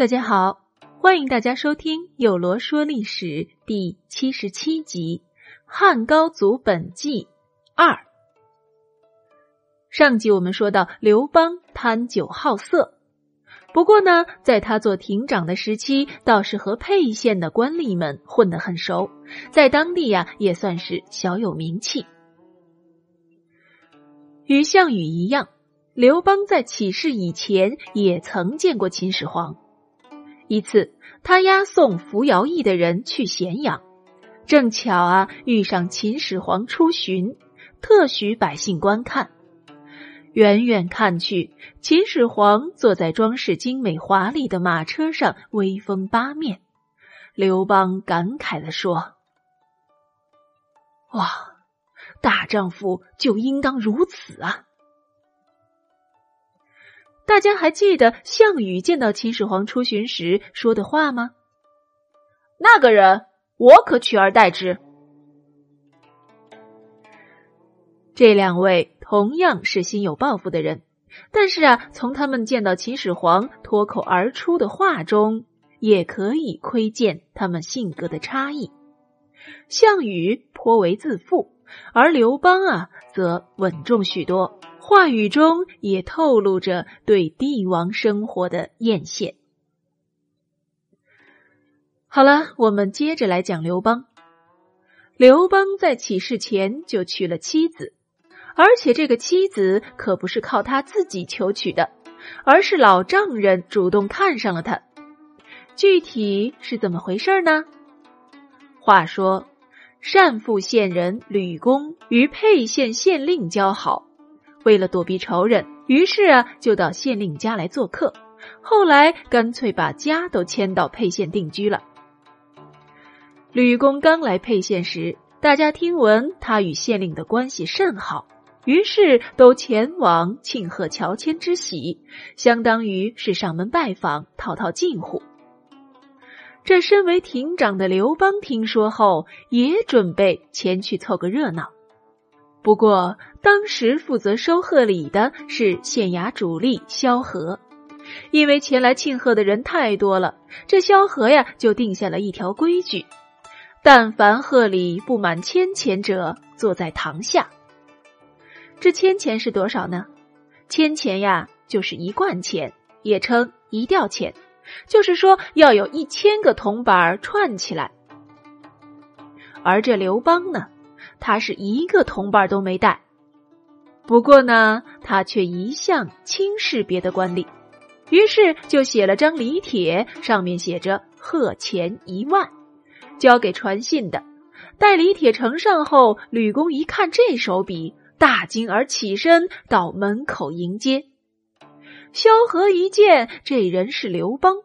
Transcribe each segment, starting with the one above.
大家好，欢迎大家收听《有罗说历史》第七十七集《汉高祖本纪二》。上集我们说到刘邦贪酒好色，不过呢，在他做亭长的时期，倒是和沛县的官吏们混得很熟，在当地呀也算是小有名气。与项羽一样，刘邦在起事以前也曾见过秦始皇。一次，他押送服徭役的人去咸阳，正巧啊遇上秦始皇出巡，特许百姓观看。远远看去，秦始皇坐在装饰精美华丽的马车上，威风八面。刘邦感慨地说：“哇，大丈夫就应当如此啊！”大家还记得项羽见到秦始皇出巡时说的话吗？那个人，我可取而代之。这两位同样是心有抱负的人，但是啊，从他们见到秦始皇脱口而出的话中，也可以窥见他们性格的差异。项羽颇为自负，而刘邦啊，则稳重许多。话语中也透露着对帝王生活的艳羡。好了，我们接着来讲刘邦。刘邦在起事前就娶了妻子，而且这个妻子可不是靠他自己求娶的，而是老丈人主动看上了他。具体是怎么回事呢？话说，单父县人吕公与沛县县令交好。为了躲避仇人，于是啊，就到县令家来做客。后来干脆把家都迁到沛县定居了。吕公刚来沛县时，大家听闻他与县令的关系甚好，于是都前往庆贺乔迁之喜，相当于是上门拜访，套套近乎。这身为亭长的刘邦听说后，也准备前去凑个热闹。不过，当时负责收贺礼的是县衙主力萧何，因为前来庆贺的人太多了，这萧何呀就定下了一条规矩：但凡贺礼不满千钱者，坐在堂下。这千钱是多少呢？千钱呀，就是一贯钱，也称一吊钱，就是说要有一千个铜板串起来。而这刘邦呢？他是一个同伴都没带，不过呢，他却一向轻视别的官吏，于是就写了张礼帖，上面写着“贺钱一万”，交给传信的。待礼帖呈上后，吕公一看这手笔，大惊而起身到门口迎接。萧何一见这人是刘邦，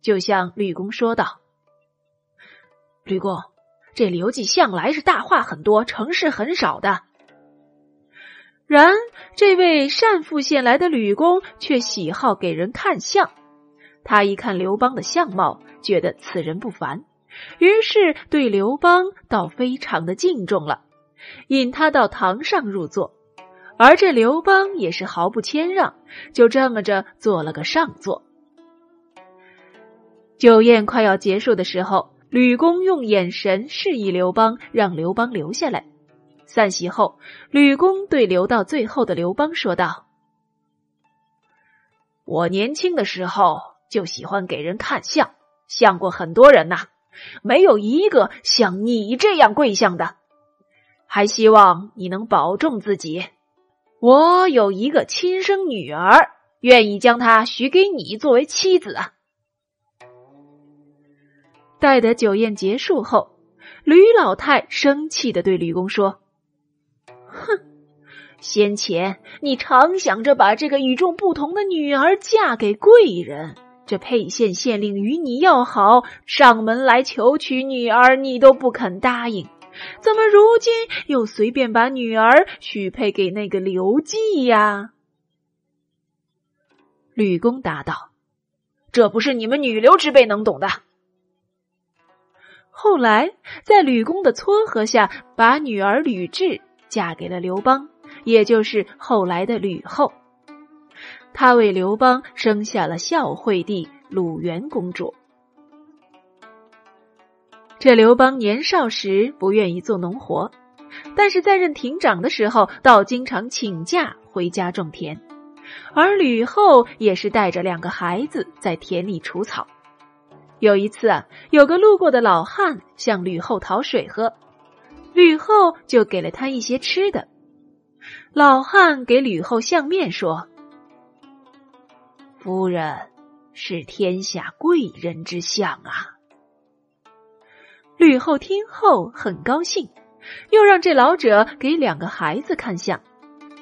就向吕公说道：“吕公。”这刘季向来是大话很多，成事很少的。然这位单父县来的吕公却喜好给人看相。他一看刘邦的相貌，觉得此人不凡，于是对刘邦倒非常的敬重了，引他到堂上入座。而这刘邦也是毫不谦让，就这么着做了个上座。酒宴快要结束的时候。吕公用眼神示意刘邦，让刘邦留下来。散席后，吕公对留到最后的刘邦说道：“我年轻的时候就喜欢给人看相，相过很多人呐，没有一个像你这样贵相的。还希望你能保重自己。我有一个亲生女儿，愿意将她许给你作为妻子啊。”待得酒宴结束后，吕老太生气的对吕公说：“哼，先前你常想着把这个与众不同的女儿嫁给贵人，这沛县县令与你要好，上门来求娶女儿，你都不肯答应，怎么如今又随便把女儿许配给那个刘季呀？”吕公答道：“这不是你们女流之辈能懂的。”后来，在吕公的撮合下，把女儿吕雉嫁给了刘邦，也就是后来的吕后。他为刘邦生下了孝惠帝鲁元公主。这刘邦年少时不愿意做农活，但是在任亭长的时候，倒经常请假回家种田。而吕后也是带着两个孩子在田里除草。有一次啊，有个路过的老汉向吕后讨水喝，吕后就给了他一些吃的。老汉给吕后相面说：“夫人是天下贵人之相啊。”吕后听后很高兴，又让这老者给两个孩子看相。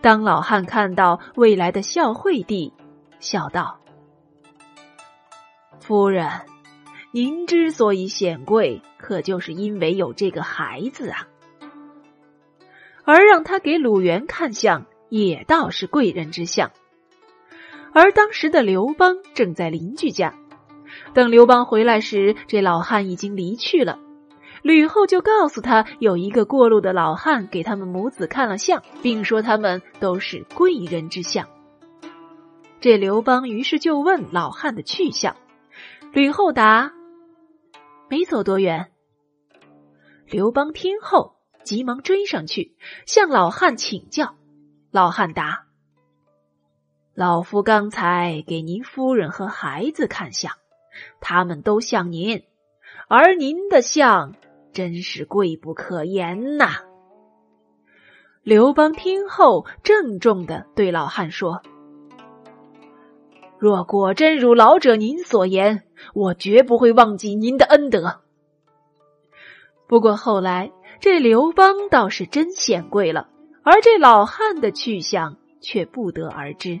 当老汉看到未来的孝惠帝，笑道：“夫人，您之所以显贵，可就是因为有这个孩子啊。”而让他给鲁元看相，也倒是贵人之相。而当时的刘邦正在邻居家，等刘邦回来时，这老汉已经离去了。吕后就告诉他，有一个过路的老汉给他们母子看了相，并说他们都是贵人之相。这刘邦于是就问老汉的去向，吕后答：“没走多远。”刘邦听后急忙追上去向老汉请教。老汉答：“老夫刚才给您夫人和孩子看相，他们都像您，而您的相。”真是贵不可言呐！刘邦听后，郑重的对老汉说：“若果真如老者您所言，我绝不会忘记您的恩德。”不过后来，这刘邦倒是真显贵了，而这老汉的去向却不得而知。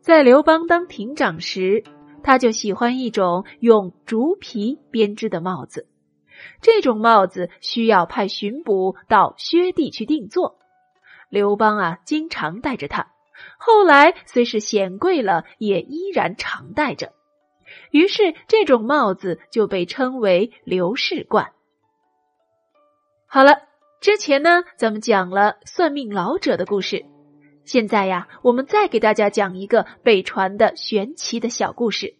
在刘邦当亭长时。他就喜欢一种用竹皮编织的帽子，这种帽子需要派巡捕到薛地去定做。刘邦啊，经常戴着它。后来虽是显贵了，也依然常戴着。于是这种帽子就被称为刘氏冠。好了，之前呢，咱们讲了算命老者的故事。现在呀，我们再给大家讲一个被传的玄奇的小故事。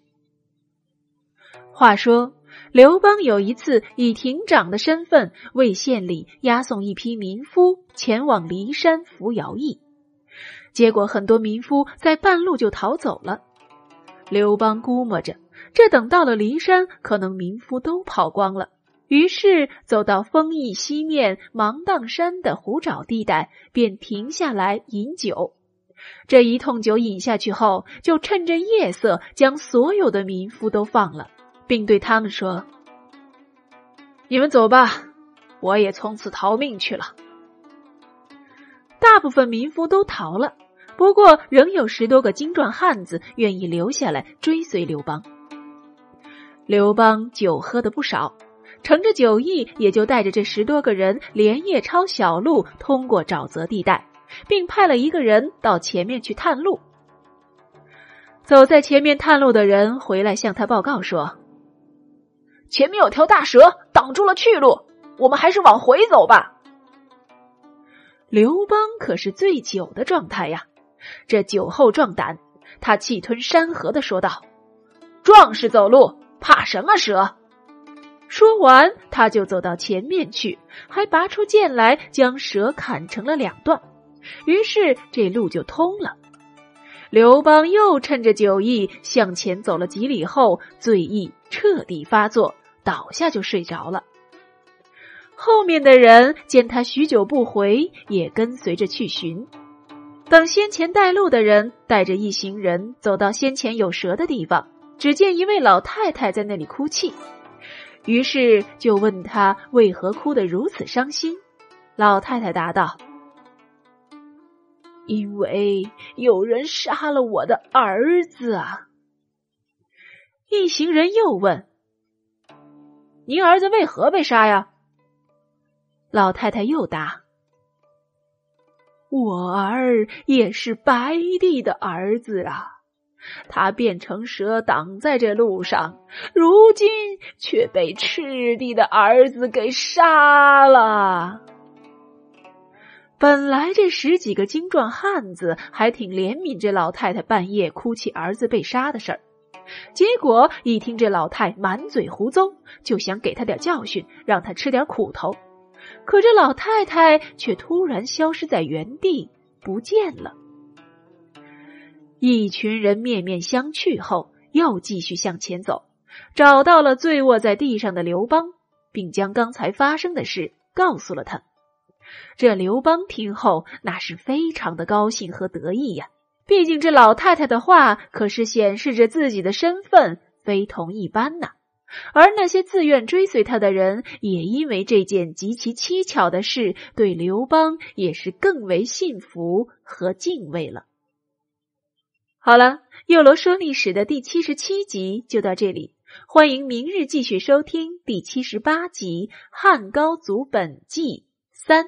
话说，刘邦有一次以亭长的身份为县里押送一批民夫前往骊山服徭役，结果很多民夫在半路就逃走了。刘邦估摸着，这等到了骊山，可能民夫都跑光了。于是走到丰邑西面芒砀山的湖沼地带，便停下来饮酒。这一通酒饮下去后，就趁着夜色将所有的民夫都放了，并对他们说：“你们走吧，我也从此逃命去了。”大部分民夫都逃了，不过仍有十多个精壮汉子愿意留下来追随刘邦。刘邦酒喝的不少。乘着酒意，也就带着这十多个人连夜抄小路，通过沼泽地带，并派了一个人到前面去探路。走在前面探路的人回来向他报告说：“前面有条大蛇挡住了去路，我们还是往回走吧。”刘邦可是醉酒的状态呀，这酒后壮胆，他气吞山河的说道：“壮士走路怕什么蛇？”说完，他就走到前面去，还拔出剑来将蛇砍成了两段。于是这路就通了。刘邦又趁着酒意向前走了几里后，醉意彻底发作，倒下就睡着了。后面的人见他许久不回，也跟随着去寻。等先前带路的人带着一行人走到先前有蛇的地方，只见一位老太太在那里哭泣。于是就问他为何哭得如此伤心。老太太答道：“因为有人杀了我的儿子啊。”一行人又问：“您儿子为何被杀呀？”老太太又答：“我儿也是白帝的儿子啊。”他变成蛇挡在这路上，如今却被赤帝的儿子给杀了。本来这十几个精壮汉子还挺怜悯这老太太半夜哭泣儿子被杀的事儿，结果一听这老太满嘴胡诌，就想给他点教训，让他吃点苦头。可这老太太却突然消失在原地，不见了。一群人面面相觑后，又继续向前走，找到了醉卧在地上的刘邦，并将刚才发生的事告诉了他。这刘邦听后，那是非常的高兴和得意呀。毕竟这老太太的话，可是显示着自己的身份非同一般呐。而那些自愿追随他的人，也因为这件极其蹊跷的事，对刘邦也是更为信服和敬畏了。好了，右罗说历史的第七十七集就到这里，欢迎明日继续收听第七十八集《汉高祖本纪三》。